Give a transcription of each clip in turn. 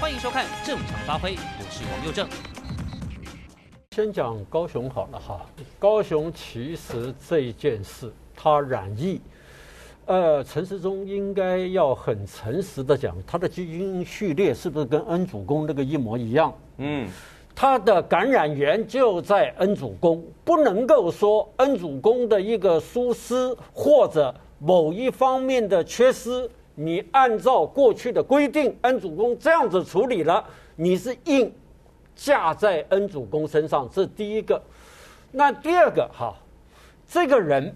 欢迎收看《正常发挥》，我是王佑正。先讲高雄好了哈，高雄其实这一件事，他染疫，呃，陈时中应该要很诚实的讲，他的基因序列是不是跟恩主公那个一模一样？嗯。他的感染源就在恩主公，不能够说恩主公的一个疏失或者某一方面的缺失，你按照过去的规定，恩主公这样子处理了，你是硬架在恩主公身上，这是第一个。那第二个哈，这个人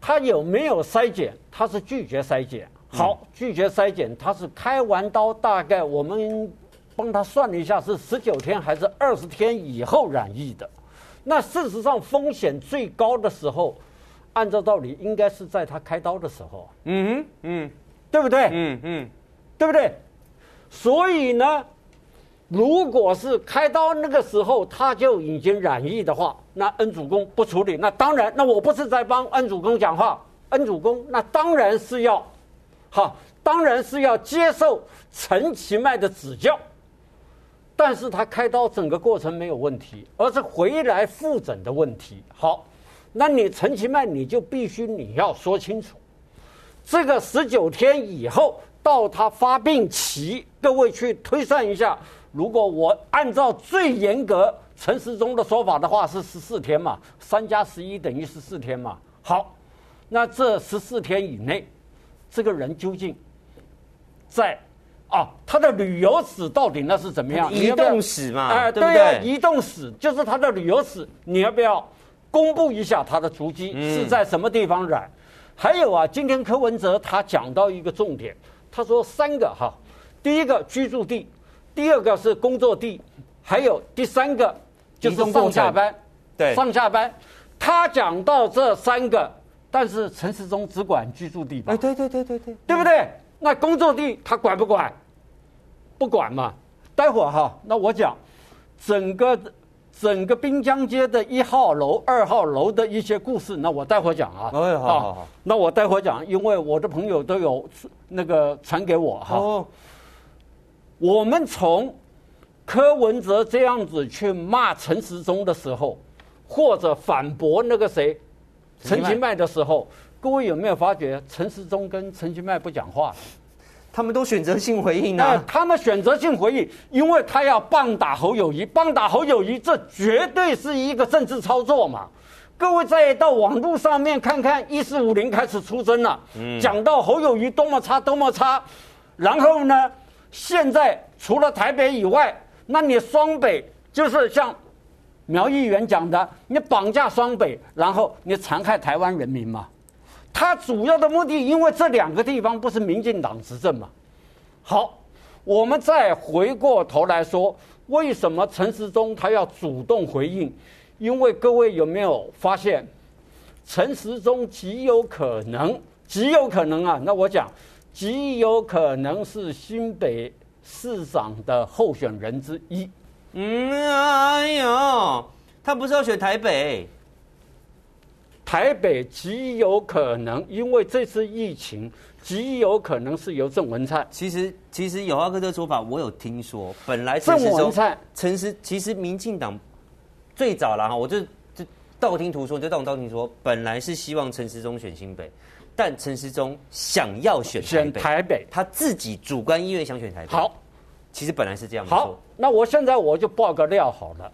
他有没有筛检？他是拒绝筛检。好，拒绝筛检，他是开完刀，大概我们。帮他算了一下，是十九天还是二十天以后染疫的？那事实上风险最高的时候，按照道理应该是在他开刀的时候。嗯哼，嗯，对不对？嗯嗯，对不对？所以呢，如果是开刀那个时候他就已经染疫的话，那恩主公不处理，那当然，那我不是在帮恩主公讲话，恩主公那当然是要，好，当然是要接受陈其迈的指教。但是他开刀整个过程没有问题，而是回来复诊的问题。好，那你陈其迈你就必须你要说清楚，这个十九天以后到他发病期，各位去推算一下。如果我按照最严格陈时中的说法的话，是十四天嘛，三加十一等于十四天嘛。好，那这十四天以内，这个人究竟在？啊，他的旅游史到底那是怎么样？移动史嘛，哎，对呀，移动史就是他的旅游史，你要不要公布一下他的足迹是在什么地方染？还有啊，今天柯文哲他讲到一个重点，他说三个哈，第一个居住地，第二个是工作地，还有第三个就是上下班，对，上下班。他讲到这三个，但是陈时中只管居住地吧？哎，对对对对对，对不对？那工作地他管不管？不管嘛，待会儿哈，那我讲整个整个滨江街的一号楼、二号楼的一些故事，那我待会儿讲啊。哎，好好好。那我待会儿讲，因为我的朋友都有那个传给我哈。哦。我们从柯文哲这样子去骂陈时中的时候，或者反驳那个谁陈其迈的时候，各位有没有发觉陈时中跟陈其迈不讲话？他们都选择性回应呢？他们选择性回应，因为他要棒打侯友谊，棒打侯友谊，这绝对是一个政治操作嘛。各位再到网络上面看看，一四五零开始出征了，讲到侯友谊多么差，多么差。然后呢，现在除了台北以外，那你双北就是像苗议员讲的，你绑架双北，然后你残害台湾人民嘛。他主要的目的，因为这两个地方不是民进党执政嘛。好，我们再回过头来说，为什么陈时中他要主动回应？因为各位有没有发现，陈时中极有可能，极有可能啊。那我讲，极有可能是新北市长的候选人之一。嗯，哎呦，他不是要选台北？台北极有可能，因为这次疫情，极有可能是由郑文灿。其实，其实有阿哥这个说法，我有听说。本来郑文灿，陈时，其实民进党最早了哈，我就就道听途说，就道道听说，本来是希望陈时中选新北，但陈时中想要选台北，台北他自己主观意愿想选台北。好，其实本来是这样。好，那我现在我就爆个料好了。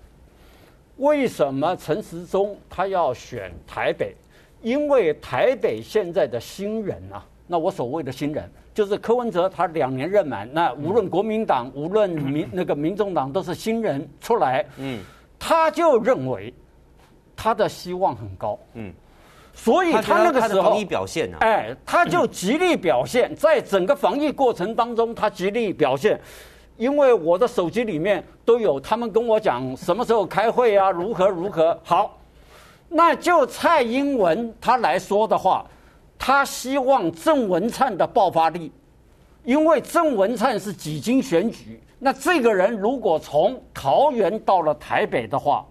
为什么陈时中他要选台北？因为台北现在的新人啊，那我所谓的新人就是柯文哲，他两年任满，那无论国民党，无论民那个民众党都是新人出来，嗯，他就认为他的希望很高，嗯，所以他那个时候，表现哎，他就极力表现，在整个防疫过程当中，他极力表现。因为我的手机里面都有他们跟我讲什么时候开会啊，如何如何。好，那就蔡英文他来说的话，他希望郑文灿的爆发力，因为郑文灿是几经选举，那这个人如果从桃园到了台北的话，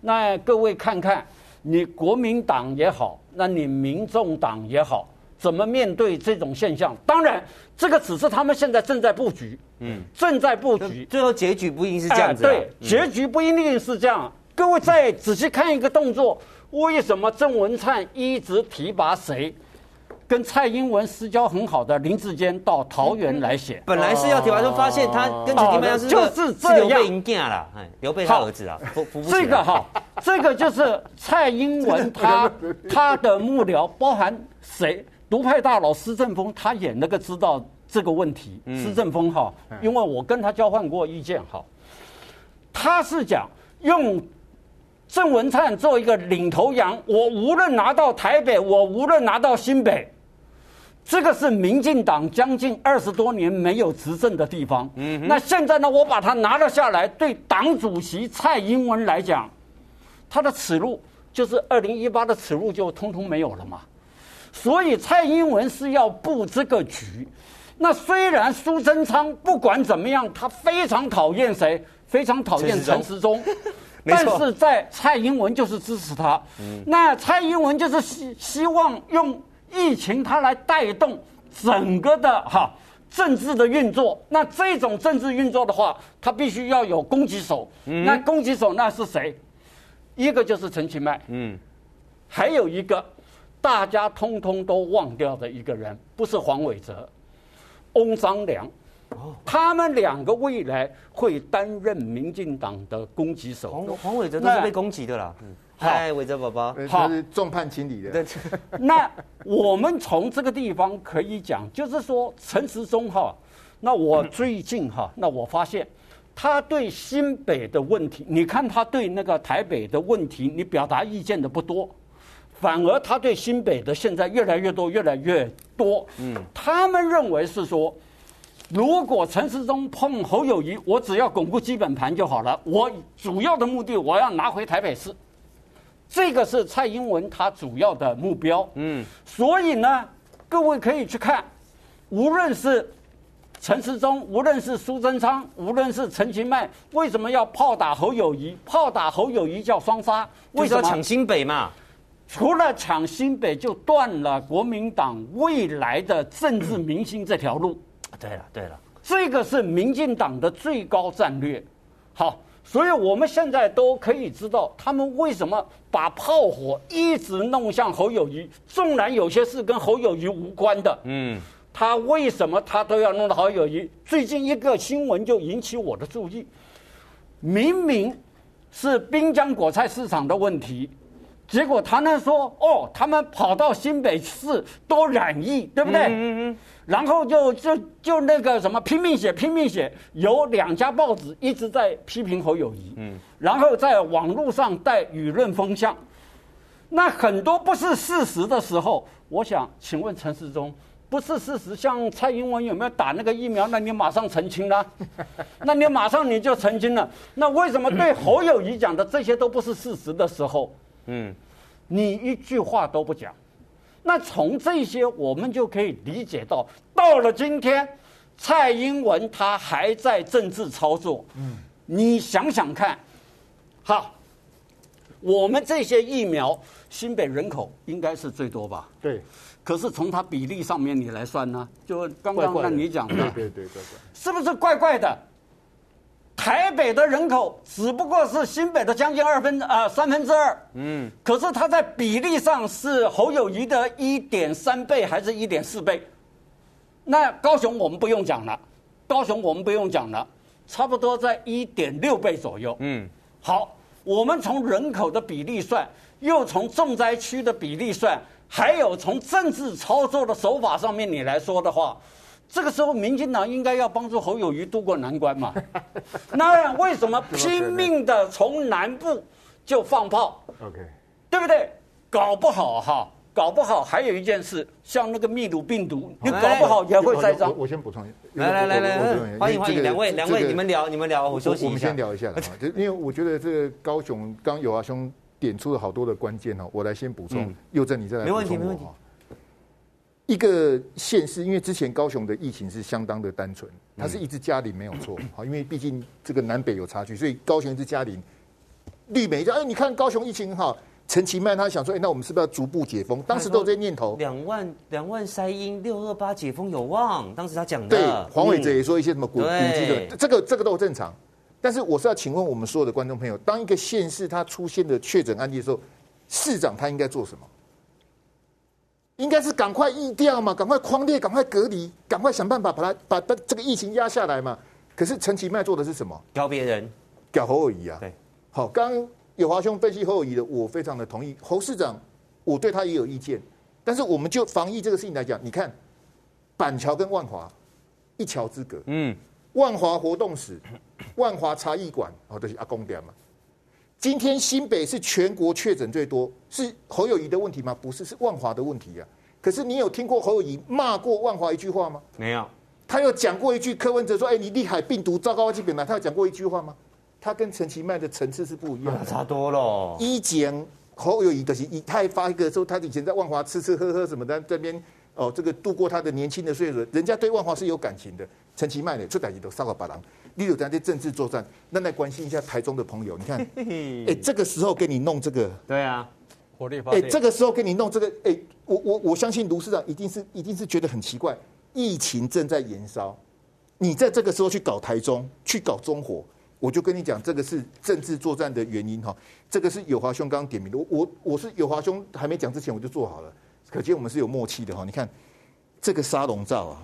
那各位看看，你国民党也好，那你民众党也好，怎么面对这种现象？当然，这个只是他们现在正在布局，嗯，正在布局，最后结局不一定是这样子，啊哎。对，结局不一定是这样。嗯、各位再仔细看一个动作，为什么郑文灿一直提拔谁？跟蔡英文私交很好的林志坚到桃园来写，本来是要提拔，就发现他跟陈其迈是就是这样，刘备赢家了，哎，刘备他儿子啊，这个哈，这个就是蔡英文他 他的幕僚，包含谁？独派大佬施正峰，他也那个知道这个问题。施正峰哈，因为我跟他交换过意见哈，他是讲用。郑文灿做一个领头羊，我无论拿到台北，我无论拿到新北，这个是民进党将近二十多年没有执政的地方。嗯，那现在呢，我把它拿了下来，对党主席蔡英文来讲，他的耻辱就是二零一八的耻辱就通通没有了嘛。所以蔡英文是要布这个局。那虽然苏贞昌不管怎么样，他非常讨厌谁，非常讨厌陈时中。但是在蔡英文就是支持他，那蔡英文就是希希望用疫情他来带动整个的哈政治的运作。那这种政治运作的话，他必须要有攻击手。那攻击手那是谁？一个就是陈其迈，嗯，还有一个大家通通都忘掉的一个人，不是黄伟哲，翁章良。他们两个未来会担任民进党的攻击手。黄黄伟哲都是被攻击的啦。嗨，伟哲宝宝，他是众叛亲离的。那我们从这个地方可以讲，就是说陈时中哈，那我最近哈，那我发现他对新北的问题，你看他对那个台北的问题，你表达意见的不多，反而他对新北的现在越来越多，越来越多。嗯，他们认为是说。如果陈时中碰侯友谊，我只要巩固基本盘就好了。我主要的目的，我要拿回台北市，这个是蔡英文他主要的目标。嗯，所以呢，各位可以去看，无论是陈时中，无论是苏贞昌，无论是陈其迈，为什么要炮打侯友谊？炮打侯友谊叫双杀，为什么抢新北嘛？除了抢新北，就断了国民党未来的政治明星这条路。对了，对了，这个是民进党的最高战略。好，所以我们现在都可以知道，他们为什么把炮火一直弄向侯友谊，纵然有些事跟侯友谊无关的，嗯，他为什么他都要弄到侯友谊？最近一个新闻就引起我的注意，明明是滨江果菜市场的问题，结果他那说，哦，他们跑到新北市都染疫，对不对？嗯嗯。然后就就就那个什么拼命写拼命写，有两家报纸一直在批评侯友谊，嗯，然后在网络上带舆论风向，那很多不是事实的时候，我想请问陈世忠，不是事实，像蔡英文有没有打那个疫苗？那你马上澄清了，那你马上你就澄清了，那为什么对侯友谊讲的这些都不是事实的时候，嗯，你一句话都不讲？那从这些，我们就可以理解到，到了今天，蔡英文他还在政治操作。嗯，你想想看，好，我们这些疫苗，新北人口应该是最多吧？对。可是从它比例上面你来算呢，就刚刚让你讲的，对对对，对，是不是怪怪的？台北的人口只不过是新北的将近二分啊、呃、三分之二，嗯，可是它在比例上是侯友谊的一点三倍还是一点四倍？那高雄我们不用讲了，高雄我们不用讲了，差不多在一点六倍左右，嗯，好，我们从人口的比例算，又从重灾区的比例算，还有从政治操作的手法上面你来说的话。这个时候，民进党应该要帮助侯友宜渡过难关嘛？那为什么拼命的从南部就放炮？OK，对不对？搞不好哈，搞不好还有一件事，像那个秘鲁病毒，你搞不好也会栽赃。我先补充，来来来来，欢迎欢迎两位两位，你们聊你们聊，我休息一下。我们先聊一下，就因为我觉得这个高雄刚有阿兄点出了好多的关键哦，我来先补充，佑正你再来补充。没问题没问题。一个县市，因为之前高雄的疫情是相当的单纯，它是一直加零没有错，好，因为毕竟这个南北有差距，所以高雄一直加零。绿媒就哎，你看高雄疫情好，陈其迈他想说，哎，那我们是不是要逐步解封？当时都有这些念头。两万两万筛阴，六二八解封有望。当时他讲的。对，黄伟哲也说一些什么古古迹的，这个这个都正常。但是我是要请问我们所有的观众朋友，当一个县市它出现的确诊案例的时候，市长他应该做什么？应该是赶快疫调嘛，赶快框列，赶快隔离，赶快想办法把它把这个疫情压下来嘛。可是陈其迈做的是什么？搞别人，搞侯友宜啊。对，好，刚。有华兄分析侯友宜的，我非常的同意。侯市长，我对他也有意见，但是我们就防疫这个事情来讲，你看板桥跟万华一桥之隔，嗯，万华活动室、万华茶艺馆，哦，都是阿公店嘛。今天新北是全国确诊最多，是侯友宜的问题吗？不是，是万华的问题啊。可是你有听过侯友宜骂过万华一句话吗？没有。他有讲过一句柯文哲说：“哎，你厉害，病毒糟糕，基本来他有讲过一句话吗？他跟陈其迈的层次是不一样的，差多了。一检侯友宜的是，他还发一个说他以前在万华吃吃喝喝什么的，这边哦，这个度过他的年轻的岁月，人家对万华是有感情的。陈其迈呢，出代志都杀个白狼。你有在这政治作战，那来关心一下台中的朋友。你看，哎，这个时候给你弄这个，对啊，火力发电。哎，这个时候给你弄这个，哎，我我我相信卢市长一定是一定是觉得很奇怪，疫情正在延烧，你在这个时候去搞台中，去搞中火。我就跟你讲，这个是政治作战的原因哈。这个是友华兄刚刚点名的，我我我是友华兄还没讲之前我就做好了，可见我们是有默契的哈。你看这个沙龙照啊，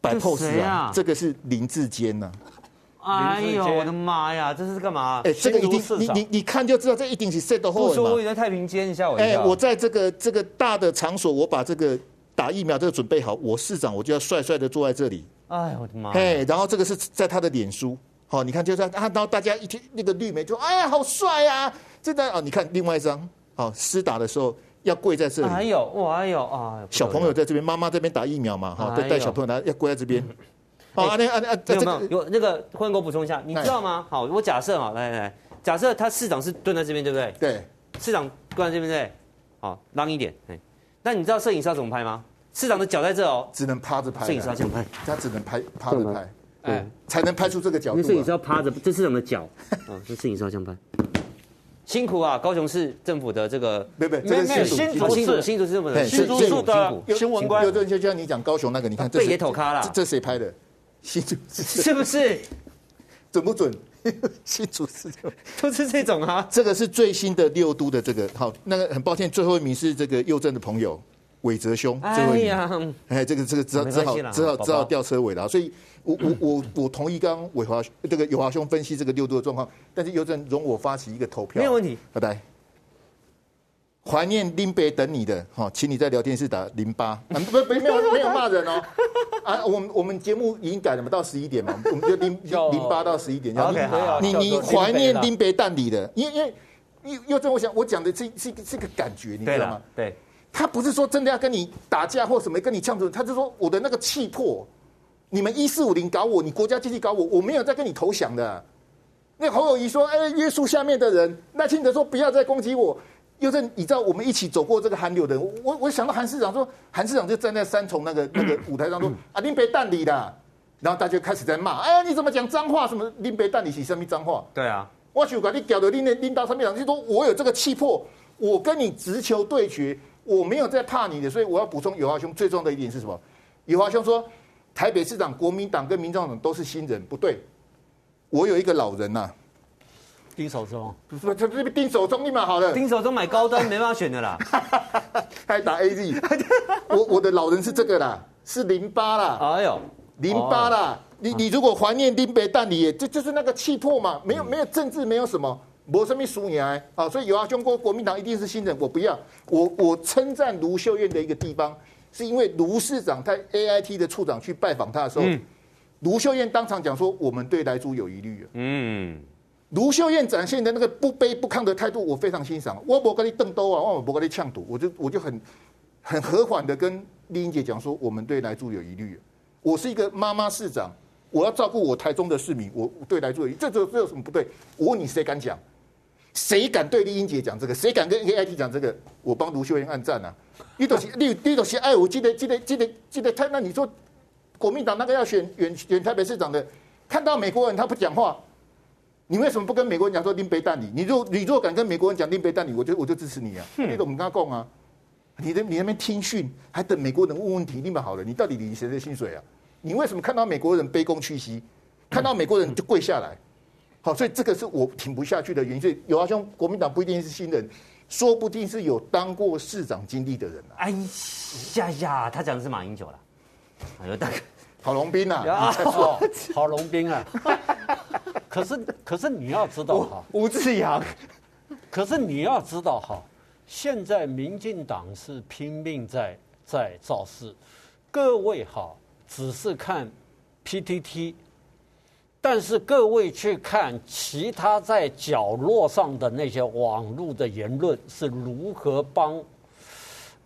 摆 pose 啊，这个是林志坚呐。哎呦我的妈呀，这是干嘛？哎，这个一定你你你看就知道，这一定是 set 后。不说我在太平间一下我。哎，我在这个这个大的场所，我把这个打疫苗这个准备好，我市长我就要帅帅的坐在这里。哎呦我的妈！哎，然后这个是在他的脸书。好，你看，就这样啊，然后大家一听那个绿媒就，哎呀，好帅呀！真的哦，你看另外一张，好，施打的时候要跪在这里。还有，我还有啊，小朋友在这边，妈妈这边打疫苗嘛，哈，带带小朋友来要跪在这边。好，啊，那啊啊，有没有？有那个，欢迎给我补充一下，你知道吗？好，我假设啊，来来来，假设他市长是蹲在这边，对不对？对，市长蹲在这边对。好，让一点，哎，那你知道摄影师要怎么拍吗？市长的脚在这哦，只能趴着拍。摄影师要这样拍，他只能拍趴着拍。哎，才能拍出这个角度。摄影师要趴着，这是我们的脚。啊，这摄影师要这样拍。辛苦啊，高雄市政府的这个，没没，这是新竹市，新竹市政府的新竹市的新闻官。有这就像你讲高雄那个，你看这野头咖了，这谁拍的？新竹是不是？准不准？新竹市都是这种啊。这个是最新的六都的这个，好，那个很抱歉，最后一名是这个佑正的朋友。伟哲兄，哎呀，哎，这个这个只好只好只好只好吊车尾了，所以我我我我同意刚刚伟华这个友华兄分析这个六都的状况，但是有阵容我发起一个投票，没有问题，好的，怀念林北等你的哈，请你在聊天室打零八，啊，不不没有没有骂人哦，啊，我们我们节目已经改了嘛，到十一点嘛，我们就零 零八到十一点，你你怀念林北蛋里的，因为因为又又在我想我讲的这是是个感觉，你知道吗？对。他不是说真的要跟你打架或什么跟你呛着，他就说我的那个气魄，你们一四五零搞我，你国家机器搞我，我没有在跟你投降的。那侯友谊说，哎，约束下面的人。赖清德说不要再攻击我。又在你知道我们一起走过这个寒流的，我我想到韩市长说，韩市长就站在三重那个那个舞台上说，啊，林北蛋里的，然后大家就开始在骂，哎，你怎么讲脏话？什么林北蛋里是什么脏话？对啊，我就把你屌的拎的拎到上面讲，就说我有这个气魄，我跟你直球对决。我没有在怕你的，所以我要补充友华兄最重要的一点是什么？友华兄说，台北市长国民党跟民众党都是新人，不对。我有一个老人呐、啊，丁守中，不是这这边丁守中立马好了，丁守中买高端没办法选的啦，还打 AZ，我我的老人是这个啦，是淋巴啦，哎呦，淋巴啦，哦、你你如果怀念丁北蛋里，这就是那个气魄嘛，没有没有政治，没有什么。没什么输赢啊，所以有啊，中国国民党一定是新人，我不要。我我称赞卢秀燕的一个地方，是因为卢市长他 AIT 的处长去拜访他的时候，卢、嗯、秀燕当场讲说，我们对莱猪有疑虑。嗯，卢秀燕展现的那个不卑不亢的态度，我非常欣赏。我不跟你瞪兜啊，我不跟你呛赌，我就我就很很和缓的跟丽英姐讲说，我们对来住有疑虑。我是一个妈妈市长，我要照顾我台中的市民，我对来住有疑，这这这有什么不对？我问你，谁敢讲？谁敢对丽英姐讲这个？谁敢跟 AIT 讲这个？我帮卢秀燕按赞啊！你都是你你都是哎，我记得记得记得记得他那你说国民党那个要选选选台北市长的，看到美国人他不讲话，你为什么不跟美国人讲说拎杯蛋你？你若你若敢跟美国人讲拎杯蛋你，我就我就支持你啊！你怎么跟他讲啊？你的你那边听训，还等美国人问问题，你们好了，你到底领谁的薪水啊？你为什么看到美国人卑躬屈膝，看到美国人就跪下来？好，所以这个是我挺不下去的原因。所以有阿兄，国民党不一定是新人，说不定是有当过市长经历的人啊。哎呀呀，他讲的是马英九了，哎呦大哥，郝龙斌呐，你在说，郝龙斌啊。可是 可是你要知道哈，吴志阳，可是你要知道哈，现在民进党是拼命在在造势，各位哈只是看 PTT。但是各位去看其他在角落上的那些网络的言论是如何帮，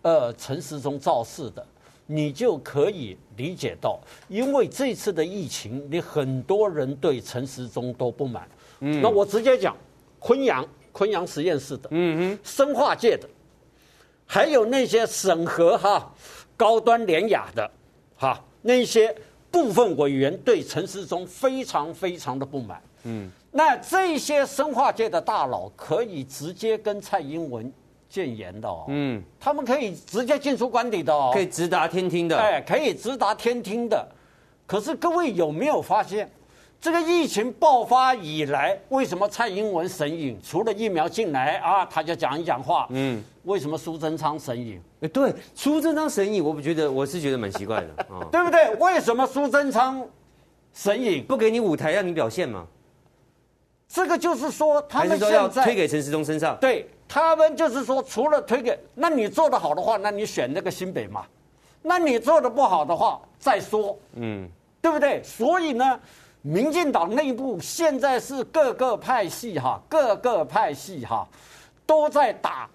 呃陈时中造势的，你就可以理解到，因为这次的疫情，你很多人对陈时中都不满。嗯，那我直接讲，昆阳昆阳实验室的，嗯哼，生化界的，还有那些审核哈高端联雅的，哈那些。部分委员对陈时中非常非常的不满，嗯，那这些生化界的大佬可以直接跟蔡英文建言的哦，嗯，他们可以直接进出官邸的哦，可以直达天听的，哎，可以直达天听的。可是各位有没有发现，这个疫情爆发以来，为什么蔡英文神隐？除了疫苗进来啊，他就讲一讲话，嗯。为什么苏贞昌神隐？哎，对，苏贞昌神隐，我不觉得，我是觉得蛮奇怪的，哦、对不对？为什么苏贞昌神隐？不给你舞台让你表现吗？这个就是说，他们现在要推给陈时中身上。对，他们就是说，除了推给，那你做的好的话，那你选那个新北嘛？那你做的不好的话，再说，嗯，对不对？所以呢，民进党内部现在是各个派系哈，各个派系哈，都在打。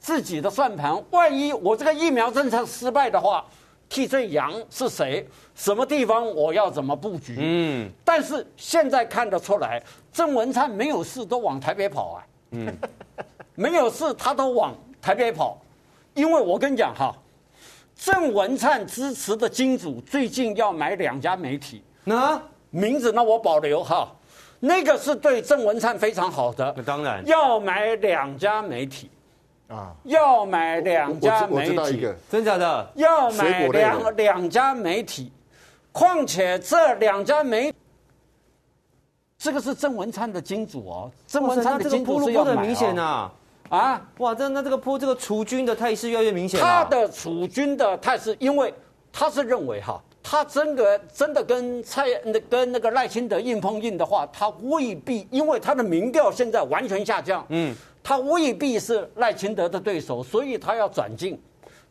自己的算盘，万一我这个疫苗政策失败的话，替罪羊是谁？什么地方我要怎么布局？嗯，但是现在看得出来，郑文灿没有事都往台北跑啊，嗯，没有事他都往台北跑，因为我跟你讲哈，郑文灿支持的金主最近要买两家媒体，那？名字那我保留哈，那个是对郑文灿非常好的，那当然。要买两家媒体。啊，要买两家媒体，真假的？要买两两家媒体，况且这两家媒，这个是郑文灿的金主哦，郑文灿的金主是要买、哦、明显啊，啊，哇，这那这个铺这个储军的态势越来越明显、啊。他的储军的态势，因为他是认为哈，他真的真的跟蔡那跟那个赖清德硬碰硬的话，他未必，因为他的民调现在完全下降，嗯。他未必是赖清德的对手，所以他要转进。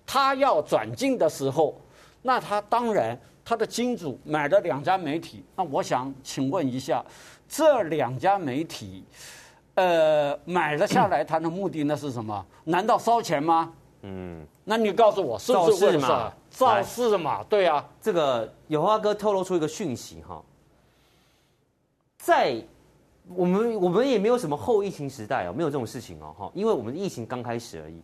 他要转进的时候，那他当然他的金主买了两家媒体。那我想请问一下，这两家媒体，呃，买了下来，他的目的那是什么？难道烧钱吗？嗯，那你告诉我，是不是为了嘛？造势嘛？对啊，这个有花哥透露出一个讯息哈，在。我们我们也没有什么后疫情时代哦，没有这种事情哦，哈，因为我们的疫情刚开始而已。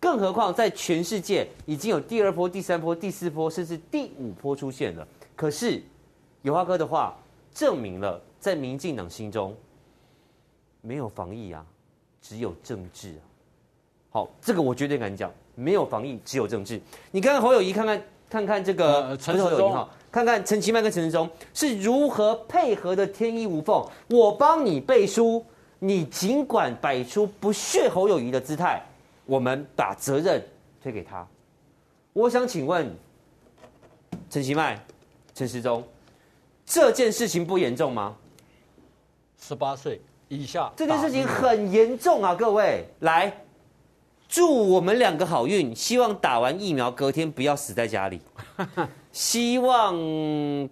更何况在全世界已经有第二波、第三波、第四波，甚至第五波出现了。可是有花哥的话证明了，在民进党心中没有防疫啊，只有政治啊。好，这个我绝对敢讲，没有防疫，只有政治。你看看侯友谊，看看看看这个陈时中哈。看看陈其迈跟陈时中是如何配合的天衣无缝。我帮你背书，你尽管摆出不屑侯友谊的姿态，我们把责任推给他。我想请问陈其迈、陈时中，这件事情不严重吗？十八岁以下，这件事情很严重啊！各位，来，祝我们两个好运，希望打完疫苗隔天不要死在家里。希望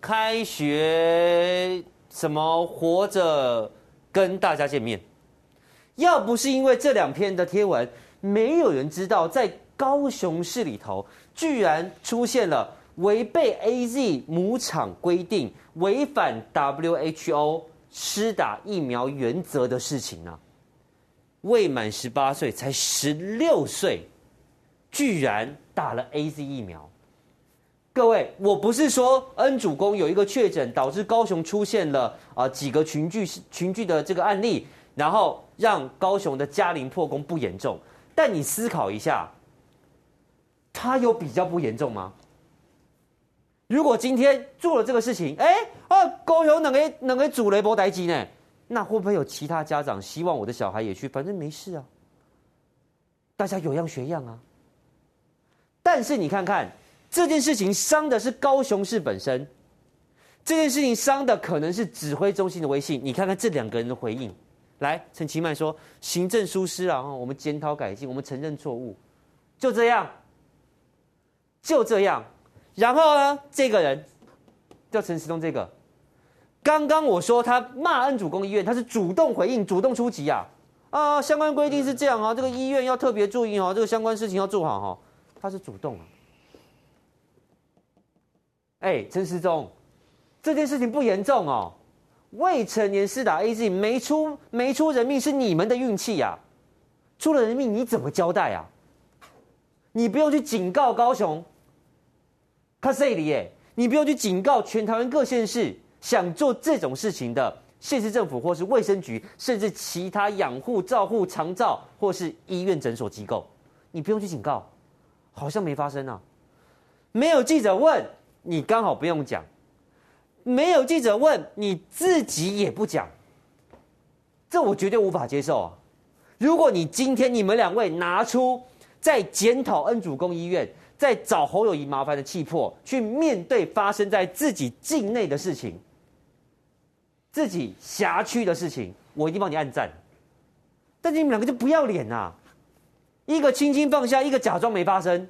开学什么活着跟大家见面。要不是因为这两篇的贴文，没有人知道在高雄市里头居然出现了违背 AZ 母厂规定、违反 WHO 施打疫苗原则的事情啊！未满十八岁，才十六岁，居然打了 AZ 疫苗。各位，我不是说恩主公有一个确诊，导致高雄出现了啊几个群聚群聚的这个案例，然后让高雄的嘉陵破功不严重。但你思考一下，他有比较不严重吗？如果今天做了这个事情，哎，高雄能给能给主雷波待机呢？那会不会有其他家长希望我的小孩也去？反正没事啊，大家有样学样啊。但是你看看。这件事情伤的是高雄市本身，这件事情伤的可能是指挥中心的威信。你看看这两个人的回应，来，陈其迈说行政疏失啊，我们检讨改进，我们承认错误，就这样，就这样。然后呢，这个人叫陈时中，这个刚刚我说他骂恩主公医院，他是主动回应、主动出击啊啊，相关规定是这样啊，这个医院要特别注意哦，这个相关事情要做好哈，他是主动啊。哎，陈时中，这件事情不严重哦。未成年施打 AZ 没出没出人命是你们的运气呀，出了人命你怎么交代啊？你不用去警告高雄，卡塞里耶，你不用去警告全台湾各县市想做这种事情的县市政府或是卫生局，甚至其他养护、照护、长照或是医院诊所机构，你不用去警告，好像没发生啊。没有记者问。你刚好不用讲，没有记者问，你自己也不讲，这我绝对无法接受啊！如果你今天你们两位拿出在检讨恩主公医院，在找侯友宜麻烦的气魄，去面对发生在自己境内的事情，自己辖区的事情，我一定帮你按赞。但你们两个就不要脸呐！一个轻轻放下，一个假装没发生。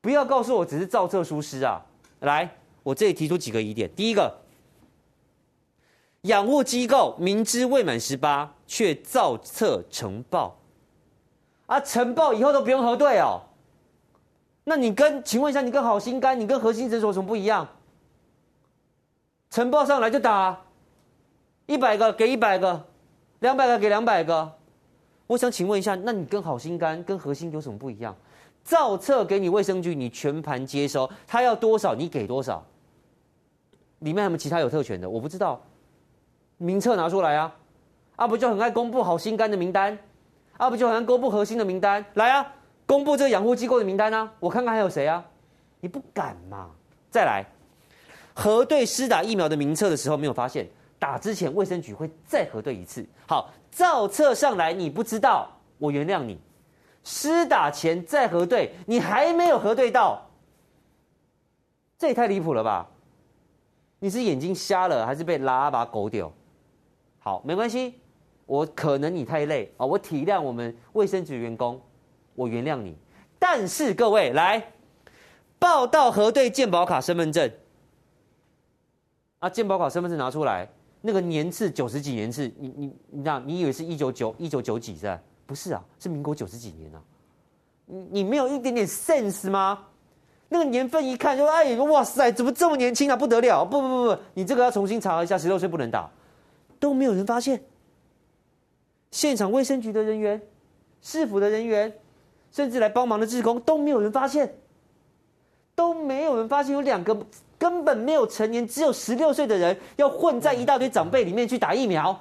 不要告诉我只是造册疏失啊！来，我这里提出几个疑点。第一个，养护机构明知未满十八却造册呈报，啊，呈报以后都不用核对哦。那你跟，请问一下，你跟好心肝，你跟核心诊所有什么不一样？呈报上来就打，一百个给一百个，两百个给两百个。我想请问一下，那你跟好心肝跟核心有什么不一样？造册给你卫生局，你全盘接收，他要多少你给多少。里面还有没有其他有特权的？我不知道。名册拿出来啊！啊不就很爱公布好心肝的名单？啊不就很爱公布核心的名单？来啊，公布这个养护机构的名单啊！我看看还有谁啊？你不敢嘛？再来，核对施打疫苗的名册的时候没有发现，打之前卫生局会再核对一次。好，造册上来你不知道，我原谅你。施打前再核对，你还没有核对到，这也太离谱了吧？你是眼睛瞎了，还是被拉把狗丢？好，没关系，我可能你太累啊，我体谅我们卫生局员工，我原谅你。但是各位来报到核对健保卡、身份证啊，健保卡、身份证拿出来，那个年次九十几年次，你你你这样，你以为是一九九一九九几是？不是啊，是民国九十几年啊！你你没有一点点 sense 吗？那个年份一看就哎，哇塞，怎么这么年轻啊？不得了！不不不不，你这个要重新查一下，十六岁不能打，都没有人发现。现场卫生局的人员、市府的人员，甚至来帮忙的志工都没有人发现，都没有人发现有两个根本没有成年、只有十六岁的人要混在一大堆长辈里面去打疫苗，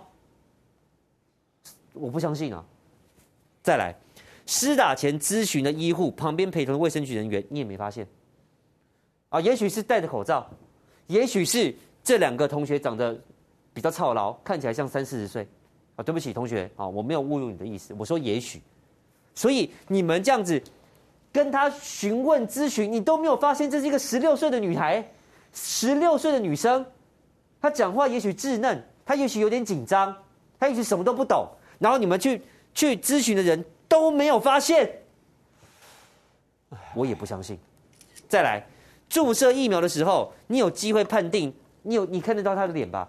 我不相信啊！再来，施打前咨询的医护旁边陪同的卫生局人员，你也没发现啊？也许是戴着口罩，也许是这两个同学长得比较操劳，看起来像三四十岁啊。对不起，同学啊，我没有侮辱你的意思，我说也许。所以你们这样子跟他询问咨询，你都没有发现这是一个十六岁的女孩，十六岁的女生，她讲话也许稚嫩，她也许有点紧张，她也许什么都不懂，然后你们去。去咨询的人都没有发现，我也不相信。再来，注射疫苗的时候，你有机会判定，你有你看得到她的脸吧？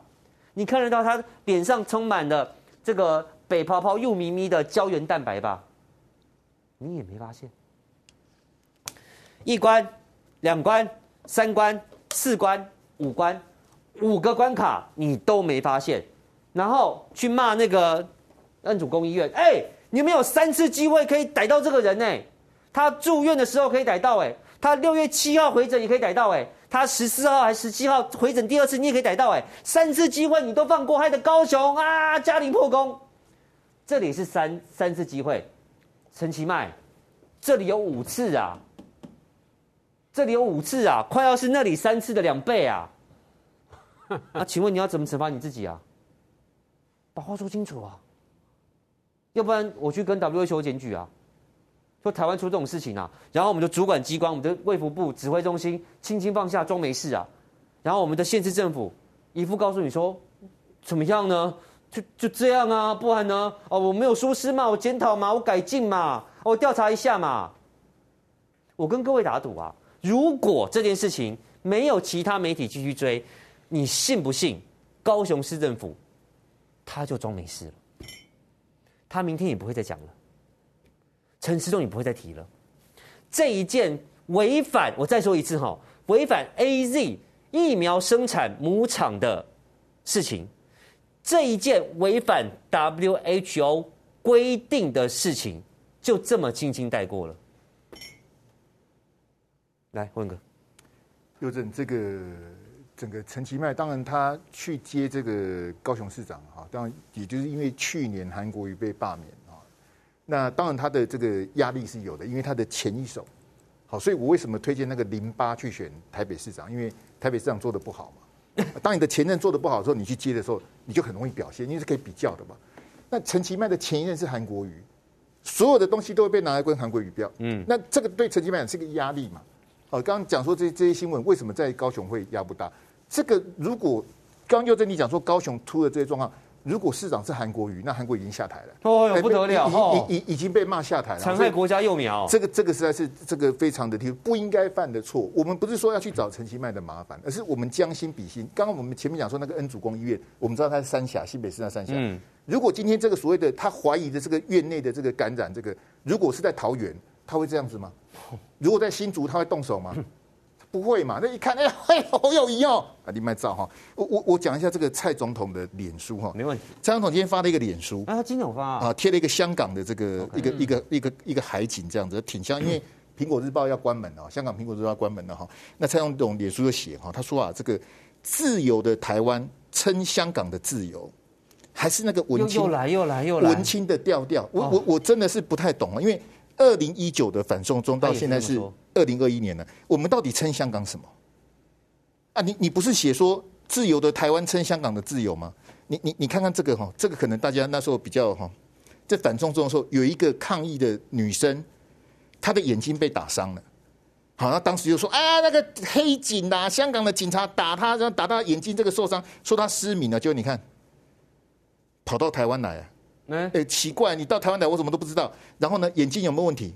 你看得到她脸上充满了这个北泡泡又咪咪的胶原蛋白吧？你也没发现。一关、两关、三关、四关、五关，五个关卡你都没发现，然后去骂那个。恩主公医院，哎，你们有三次机会可以逮到这个人呢？他住院的时候可以逮到，哎，他六月七号回诊也可以逮到，哎，他十四号还十七号回诊第二次你也可以逮到，哎，三次机会你都放过，害得高雄啊，嘉陵破功。这里是三三次机会，陈其迈，这里有五次啊，这里有五次啊，快要是那里三次的两倍啊。那 请问你要怎么惩罚你自己啊？把话说清楚啊，要不然我去跟 WHO 检举啊，说台湾出这种事情啊，然后我们的主管机关，我们的卫福部指挥中心轻轻放下装没事啊，然后我们的县市政府一副告诉你说怎么样呢？就就这样啊，不然呢？哦，我没有疏失嘛，我检讨嘛，我改进嘛，我调查一下嘛。我跟各位打赌啊，如果这件事情没有其他媒体继续追，你信不信高雄市政府他就装没事了？他明天也不会再讲了，陈时中也不会再提了。这一件违反，我再说一次哈，违反 AZ 疫苗生产母厂的事情。这一件违反 WHO 规定的事情，就这么轻轻带过了。来，问哥，佑正，这个整个陈其迈，当然他去接这个高雄市长哈，当然也就是因为去年韩国瑜被罢免啊，那当然他的这个压力是有的，因为他的前一手，好，所以我为什么推荐那个林巴去选台北市长？因为台北市长做的不好嘛。当你的前任做的不好的时候，你去接的时候，你就很容易表现，因为是可以比较的嘛。那陈其迈的前一任是韩国瑜，所有的东西都会被拿来跟韩国瑜比较。嗯，那这个对陈其迈是个压力嘛？哦，刚刚讲说这些这些新闻为什么在高雄会压不大？这个如果刚刚又在你讲说高雄出了这些状况。如果市长是韩国瑜，那韩国瑜已经下台了。哦哟，不得了！哦，已已已经被骂下台了。残害国家幼苗，这个这个实在是这个非常的不应该犯的错。我们不是说要去找陈其迈的麻烦，而是我们将心比心。刚刚我们前面讲说那个恩主公医院，我们知道他是三峡，新北市那三峡。嗯。如果今天这个所谓的他怀疑的这个院内的这个感染，这个如果是在桃园，他会这样子吗？如果在新竹，他会动手吗？不会嘛？那一看，哎呀，好有疑哦！啊，你卖照哈！我我我讲一下这个蔡总统的脸书哈，没问题。蔡总统今天发了一个脸书，啊，他今天有发啊，贴了一个香港的这个一个一个一个一个海景这样子，挺像。因为 苹果日报要关门了，香港苹果日报要关门了哈。那蔡总统脸书就写哈，他说啊，这个自由的台湾称香港的自由，还是那个文青又来又来又来文青的调调。我我我真的是不太懂啊，因为二零一九的反送中到现在是二零二一年了，我们到底称香港什么？啊，你你不是写说自由的台湾称香港的自由吗？你你你看看这个哈，这个可能大家那时候比较哈，在反送中的时候，有一个抗议的女生，她的眼睛被打伤了，好，那当时就说啊，那个黑警啊，香港的警察打她，然后打到眼睛这个受伤，说她失明了，就你看，跑到台湾来啊，哎、欸，奇怪，你到台湾来，我怎么都不知道？然后呢，眼睛有没有问题？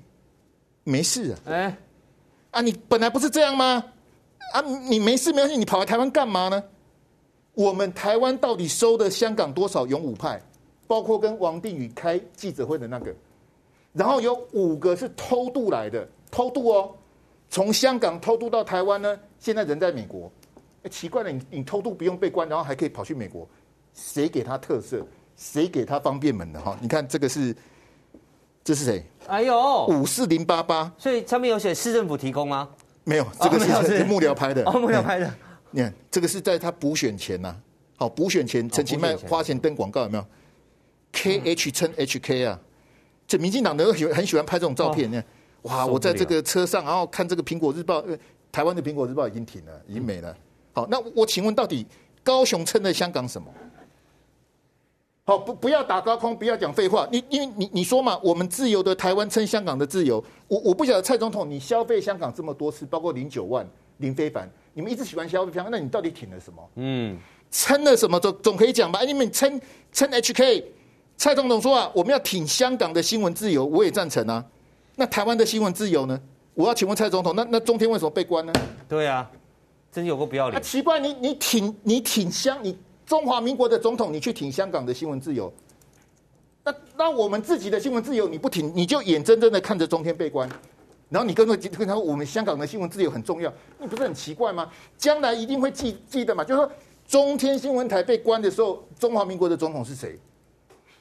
没事啊，哎，啊，你本来不是这样吗？啊，你没事没关系，你跑来台湾干嘛呢？我们台湾到底收的香港多少勇武派？包括跟王定宇开记者会的那个，然后有五个是偷渡来的，偷渡哦，从香港偷渡到台湾呢，现在人在美国。哎，奇怪了，你你偷渡不用被关，然后还可以跑去美国，谁给他特色？谁给他方便门的？哈，你看这个是，这是谁？哎呦，五四零八八。所以上面有写市政府提供吗？没有，这个是幕僚拍的。哦，幕僚拍的。你看，这个是在他补选前呐。好，补选前，陈其迈花钱登广告有没有？K H 称 H K 啊，这民进党的喜很喜欢拍这种照片。你看，哇，我在这个车上，然后看这个苹果日报，台湾的苹果日报已经停了，已经没了。好，那我请问，到底高雄称的香港什么？好，不不要打高空，不要讲废话。你因为你你说嘛，我们自由的台湾称香港的自由。我我不晓得蔡总统，你消费香港这么多次，包括零九万林非凡，你们一直喜欢消费香港，那你到底挺了什么？嗯，撑了什么总总可以讲吧？哎，你们撑撑 HK，蔡总统说啊，我们要挺香港的新闻自由，我也赞成啊。那台湾的新闻自由呢？我要请问蔡总统，那那中天为什么被关呢？对啊，真有个不要脸。啊，奇怪，你你挺你挺香你。中华民国的总统，你去挺香港的新闻自由，那那我们自己的新闻自由你不挺，你就眼睁睁的看着中天被关，然后你跟他跟他说我们香港的新闻自由很重要，你不是很奇怪吗？将来一定会记记得嘛，就是说中天新闻台被关的时候，中华民国的总统是谁？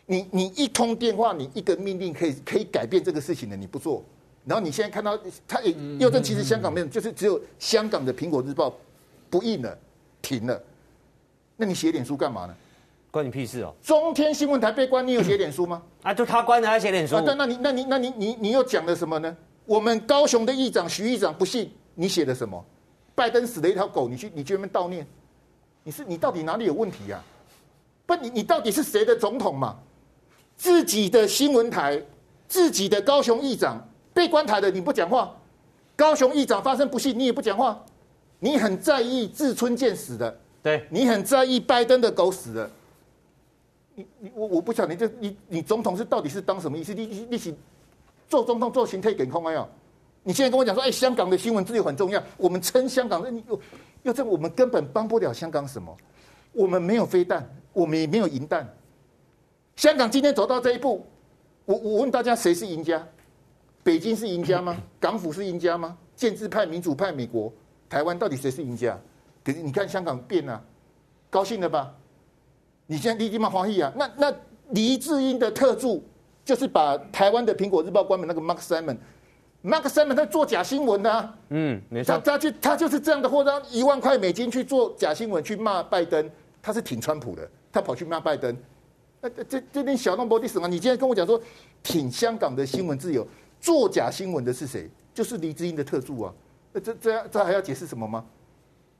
你你一通电话，你一个命令可以可以改变这个事情的，你不做，然后你现在看到他也又正，其实香港没有，就是只有香港的苹果日报不印了，停了。那你写脸书干嘛呢？关你屁事哦！中天新闻台被关，你有写脸书吗？啊，就他关的还写脸书？啊，那你那你那你你你又讲了什么呢？我们高雄的议长徐议长不信，你写的什么？拜登死了一条狗，你去你去那边悼念？你是你到底哪里有问题呀？不，你你到底是谁的总统嘛？自己的新闻台，自己的高雄议长被关台的你不讲话，高雄议长发生不幸你也不讲话，你很在意志村健死的，对，你很在意拜登的狗死的，你你我我不晓得你这你你总统是到底是当什么意思？你你你是做总统做形态给空没有？你现在跟我讲说，哎，香港的新闻自由很重要，我们撑香港，你又又这我们根本帮不了香港什么？我们没有飞弹，我们也没有银弹。香港今天走到这一步，我我问大家谁是赢家？北京是赢家吗？港府是赢家吗？建制派、民主派、美国、台湾到底谁是赢家？可是你看香港变了，高兴了吧？你现在立即骂黄奕啊？那那黎智英的特助就是把台湾的苹果日报关门那个 Mark Simon，Mark Simon 他做假新闻啊。嗯，没错。他他就他就是这样的，或者一万块美金去做假新闻去骂拜登，他是挺川普的，他跑去骂拜登。那这这这点小弄不的什么？你今天跟我讲说挺香港的新闻自由，做假新闻的是谁？就是黎智英的特助啊！那这这样这还要解释什么吗？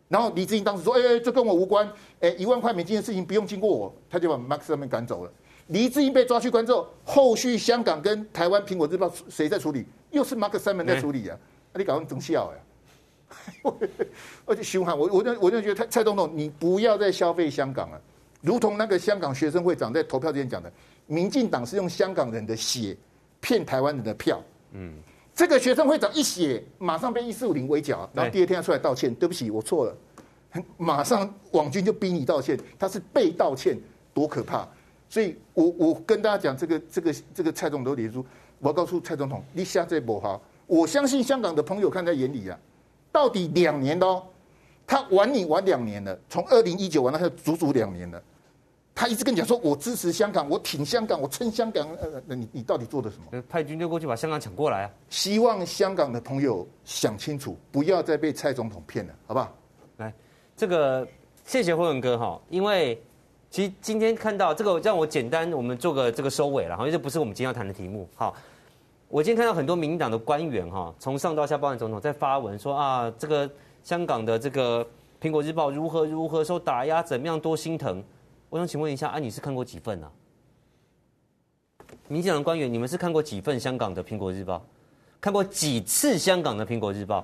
然后李志英当时说：“哎、欸，这跟我无关，哎，一万块美金的事情不用经过我。”他就把 Max 上面赶走了。黎智英被抓去关之后，后续香港跟台湾苹果日报谁在处理？又是 Mark Simon 在处理啊！那、欸啊、你搞成真笑呀！而且凶悍，我我就我就觉得蔡蔡总统，你不要再消费香港了。如同那个香港学生会长在投票之前讲的，民进党是用香港人的血骗台湾人的票。嗯，这个学生会长一写，马上被一四五零围剿，然后第二天他出来道歉，对不起，我错了。马上网军就逼你道歉，他是被道歉，多可怕！所以我我跟大家讲，这个这个这个蔡总统的脸书，我要告诉蔡总统，你下这波哈，我相信香港的朋友看在眼里啊，到底两年喽。他玩你玩两年了，从二零一九玩到现在足足两年了。他一直跟你讲说，我支持香港，我挺香港，我撑香港。呃，那你你到底做的什么？派军队过去把香港抢过来啊！希望香港的朋友想清楚，不要再被蔡总统骗了，好不好？来，这个谢谢辉文哥哈，因为其实今天看到这个，让我简单我们做个这个收尾了哈，因为这不是我们今天要谈的题目。好，我今天看到很多民进党的官员哈，从上到下包含总统在发文说啊，这个。香港的这个《苹果日报》如何如何受打压，怎么样多心疼？我想请问一下，啊，你是看过几份啊？民进党官员，你们是看过几份香港的《苹果日报》？看过几次香港的《苹果日报》？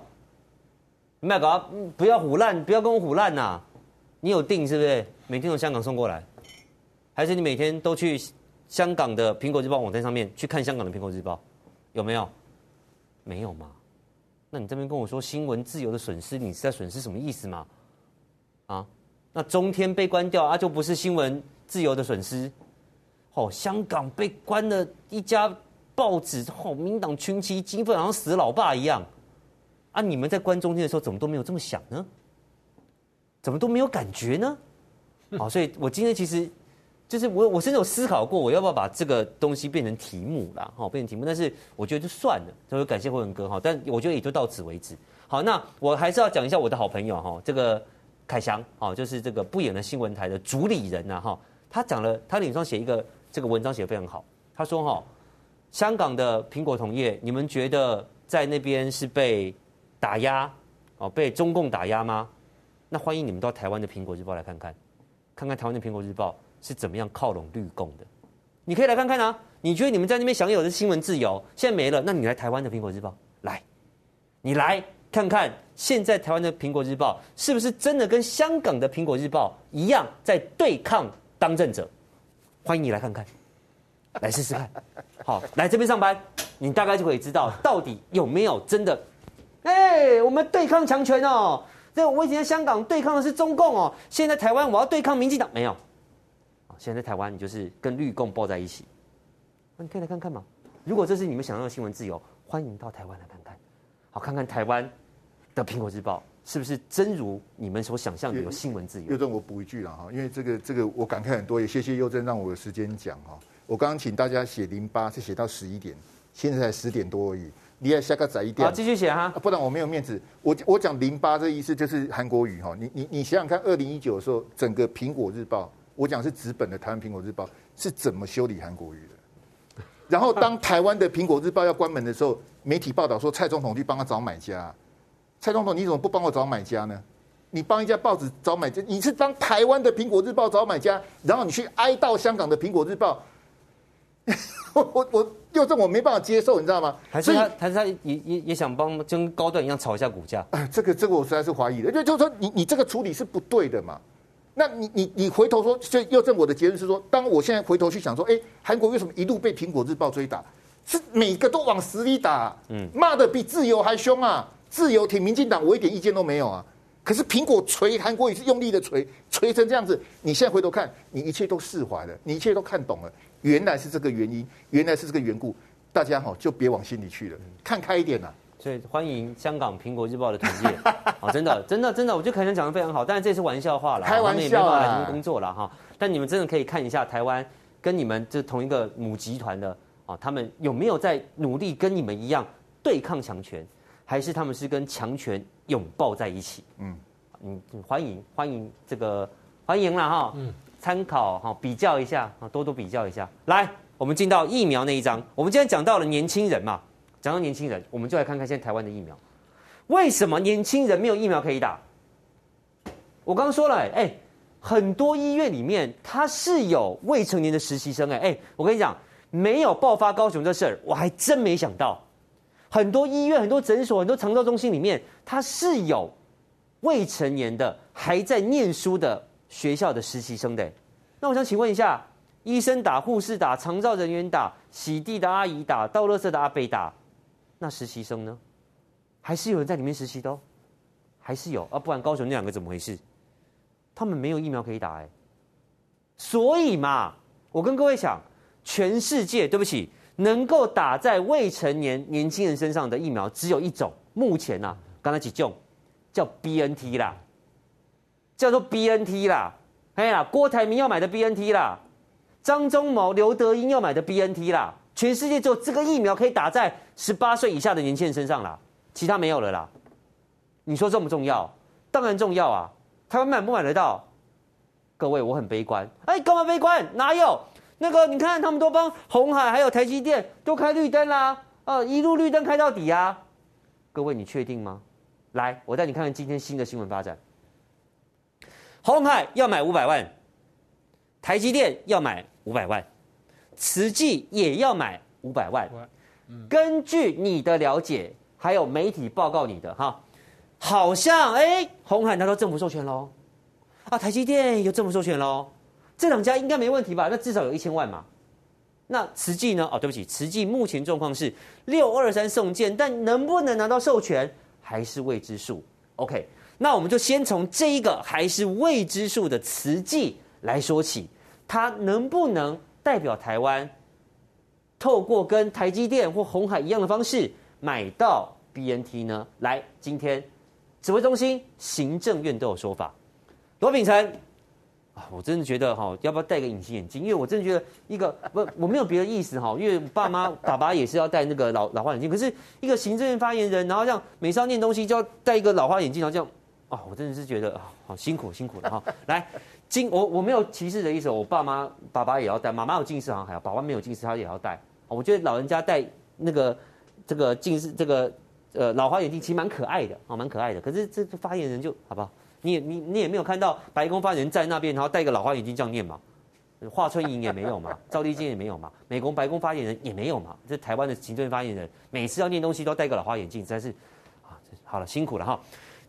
你们搞不要唬烂，不要跟我唬烂呐！你有订是不是？每天从香港送过来，还是你每天都去香港的《苹果日报》网站上面去看香港的《苹果日报》？有没有？没有吗？那你这边跟我说新闻自由的损失，你是在损失什么意思吗？啊，那中天被关掉啊，就不是新闻自由的损失？哦，香港被关了一家报纸，哦，民党群起激愤，好像死老爸一样。啊，你们在关中天的时候，怎么都没有这么想呢？怎么都没有感觉呢？好，所以我今天其实。就是我，我甚至有思考过，我要不要把这个东西变成题目啦，哈，变成题目。但是我觉得就算了，所以感谢辉文哥哈。但我觉得也就到此为止。好，那我还是要讲一下我的好朋友哈，这个凯翔，哦，就是这个不演的新闻台的主理人呐，哈。他讲了，他脸上写一个这个文章写得非常好。他说哈，香港的苹果同业，你们觉得在那边是被打压哦，被中共打压吗？那欢迎你们到台湾的苹果日报来看看，看看台湾的苹果日报。是怎么样靠拢绿共的？你可以来看看啊！你觉得你们在那边享有的新闻自由现在没了，那你来台湾的苹果日报来，你来看看现在台湾的苹果日报是不是真的跟香港的苹果日报一样在对抗当政者？欢迎你来看看，来试试看。好，来这边上班，你大概就可以知道到底有没有真的。哎，我们对抗强权哦！这我以前在香港对抗的是中共哦，现在台湾我要对抗民进党，没有。现在在台湾，你就是跟绿共抱在一起，那你可以来看看嘛。如果这是你们想要的新闻自由，欢迎到台湾来看看，好，看看台湾的《苹果日报》是不是真如你们所想象的有新闻自由。佑正，我补一句了哈，因为这个这个我感慨很多，也谢谢佑正让我有时间讲哈。我刚刚请大家写零八，是写到十一点，现在才十点多而已。你要下个仔一点。好，继续写哈，不然我没有面子。我我讲零八这意思就是韩国语哈，你你你想想看，二零一九的时候，整个苹果日报，我讲是纸本的台湾苹果日报是怎么修理韩国语的？然后当台湾的苹果日报要关门的时候，媒体报道说蔡总统去帮他找买家。蔡总统，你怎么不帮我找买家呢？你帮一家报纸找买家，你是帮台湾的苹果日报找买家，然后你去哀悼香港的苹果日报。我我我又这我没办法接受，你知道吗？还是他还是他也也也想帮，就跟高段一样炒一下股价？哎，这个这个我实在是怀疑的，就就是说你你这个处理是不对的嘛。那你你你回头说，所以又正我的结论是说，当我现在回头去想说，哎，韩国为什么一路被苹果日报追打？是每个都往死里打，嗯，骂的比自由还凶啊！自由挺民进党，我一点意见都没有啊。可是苹果锤韩国也是用力的锤，锤成这样子。你现在回头看，你一切都释怀了，你一切都看懂了。原来是这个原因，原来是这个缘故，大家哈就别往心里去了，看开一点呐。所以欢迎香港苹果日报的同业啊，真的真的真的，我觉得凯翔讲的非常好，但是这是玩笑话了，开玩笑啊，来工作了哈。但你们真的可以看一下台湾跟你们这同一个母集团的啊，他们有没有在努力跟你们一样对抗强权，还是他们是跟强权拥抱在一起？嗯嗯，欢迎欢迎这个欢迎了哈。嗯。参考哈，比较一下啊，多多比较一下。来，我们进到疫苗那一章。我们今天讲到了年轻人嘛，讲到年轻人，我们就来看看现在台湾的疫苗，为什么年轻人没有疫苗可以打？我刚刚说了，哎，很多医院里面他是有未成年的实习生，哎哎，我跟你讲，没有爆发高雄这事儿，我还真没想到，很多医院、很多诊所、很多长照中心里面，它是有未成年的还在念书的。学校的实习生的，那我想请问一下，医生打、护士打、长照人员打、洗地的阿姨打、倒垃圾的阿伯打，那实习生呢？还是有人在里面实习的哦？还是有啊？不然高雄那两个怎么回事？他们没有疫苗可以打哎，所以嘛，我跟各位讲，全世界对不起，能够打在未成年年轻人身上的疫苗只有一种，目前呐、啊，刚才几种叫 BNT 啦。叫做 BNT 啦，哎呀，郭台铭要买的 BNT 啦，张忠谋、刘德英要买的 BNT 啦，全世界只有这个疫苗可以打在十八岁以下的年轻人身上啦，其他没有了啦。你说重不重要？当然重要啊。台湾买不买得到？各位，我很悲观。哎，干嘛悲观？哪有？那个你看，他们都帮红海还有台积电都开绿灯啦，啊，一路绿灯开到底啊。各位，你确定吗？来，我带你看看今天新的新闻发展。红海要买五百万，台积电要买五百万，慈济也要买五百万。根据你的了解，还有媒体报告你的哈，好像哎，红海拿到政府授权喽，啊，台积电有政府授权喽，这两家应该没问题吧？那至少有一千万嘛。那慈济呢？哦，对不起，慈济目前状况是六二三送件，但能不能拿到授权还是未知数。OK。那我们就先从这一个还是未知数的慈济来说起，它能不能代表台湾透过跟台积电或红海一样的方式买到 BNT 呢？来，今天指挥中心、行政院都有说法。罗秉成啊，我真的觉得哈，要不要戴个隐形眼镜？因为我真的觉得一个不，我没有别的意思哈，因为爸妈爸爸也是要戴那个老老花眼镜，可是一个行政院发言人，然后这样每次念东西就要戴一个老花眼镜，然后这样。哦，我真的是觉得好辛苦辛苦了哈。来，近我我没有歧视的意思，我爸妈爸爸也要戴，妈妈有近视好像还要，爸爸没有近视他也要戴。我觉得老人家戴那个这个近视这个呃老花眼镜其实蛮可爱的啊，蛮可爱的。可是这发言人就好不好？你也你你也没有看到白宫发言人在那边，然后戴个老花眼镜这样念嘛？华春莹也没有嘛，赵立坚也没有嘛，美国白宫发言人也没有嘛。这台湾的行政发言人每次要念东西都戴个老花眼镜，实在是啊，好了，辛苦了哈。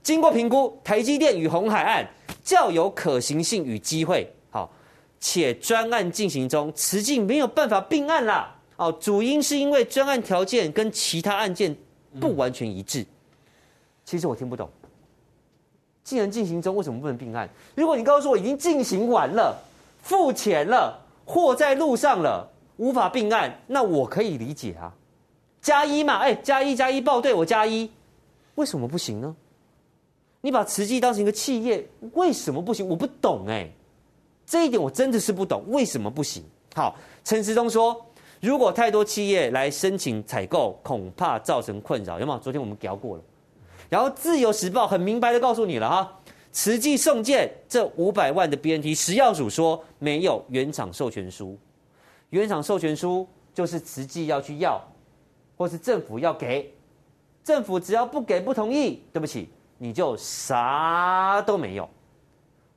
经过评估，台积电与红海案较有可行性与机会，好，且专案进行中，慈济没有办法并案啦。哦，主因是因为专案条件跟其他案件不完全一致。其实我听不懂，既然进行中，为什么不能并案？如果你告诉我已经进行完了，付钱了，货在路上了，无法并案，那我可以理解啊。加一嘛，哎，加一加一报对，我加一，为什么不行呢？你把慈济当成一个企业，为什么不行？我不懂哎，这一点我真的是不懂，为什么不行？好，陈时中说，如果太多企业来申请采购，恐怕造成困扰，有没有？昨天我们聊过了。然后自由时报很明白的告诉你了哈，慈济送件这五百万的 BNT，食药署说没有原厂授权书，原厂授权书就是慈济要去要，或是政府要给，政府只要不给不同意，对不起，你就啥都没有。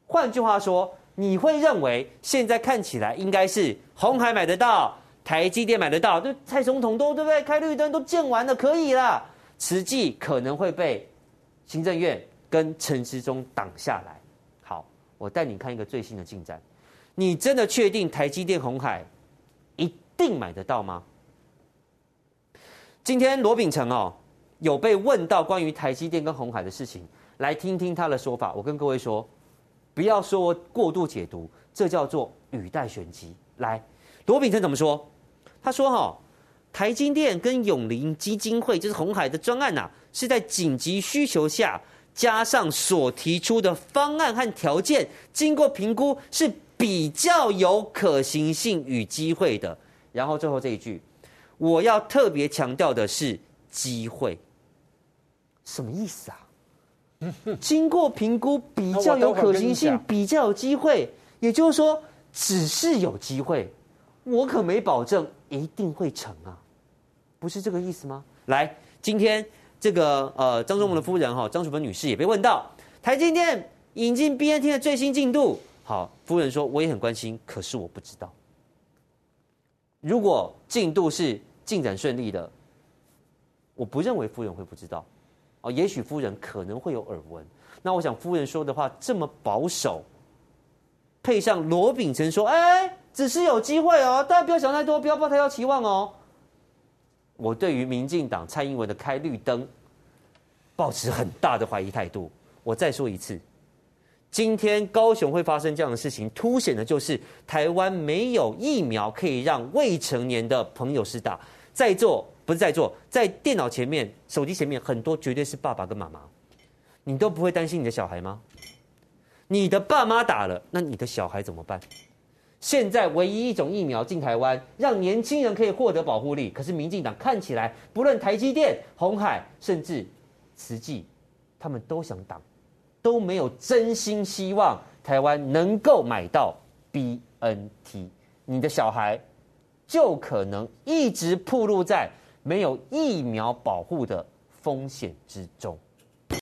换句话说，你会认为现在看起来应该是红海买得到，台积电买得到，就蔡总统都对不对？开绿灯都建完了，可以了。实际可能会被行政院跟陈时中挡下来。好，我带你看一个最新的进展。你真的确定台积电、红海一定买得到吗？今天罗秉成哦，有被问到关于台积电跟红海的事情，来听听他的说法。我跟各位说，不要说我过度解读，这叫做语带玄机。来，罗秉成怎么说？他说哈、台积电跟永林基金会就是红海的专案呐、啊，是在紧急需求下加上所提出的方案和条件，经过评估是比较有可行性与机会的。然后最后这一句，我要特别强调的是机会，什么意思啊？经过评估比较有可行性，比较有机会，也就是说只是有机会，我可没保证一定会成啊。不是这个意思吗？来，今天这个呃张忠谋的夫人哈张淑芬女士也被问到台积电引进 BNT 的最新进度。好，夫人说我也很关心，可是我不知道。如果进度是进展顺利的，我不认为夫人会不知道。哦，也许夫人可能会有耳闻。那我想夫人说的话这么保守，配上罗秉成说，哎，只是有机会哦，大家不要想太多，不要抱太高期望哦。我对于民进党蔡英文的开绿灯，抱持很大的怀疑态度。我再说一次，今天高雄会发生这样的事情，凸显的就是台湾没有疫苗可以让未成年的朋友施打。在座不是在座，在电脑前面、手机前面，很多绝对是爸爸跟妈妈，你都不会担心你的小孩吗？你的爸妈打了，那你的小孩怎么办？现在唯一一种疫苗进台湾，让年轻人可以获得保护力。可是民进党看起来，不论台积电、红海，甚至慈济，他们都想挡，都没有真心希望台湾能够买到 BNT。你的小孩就可能一直暴露在没有疫苗保护的风险之中。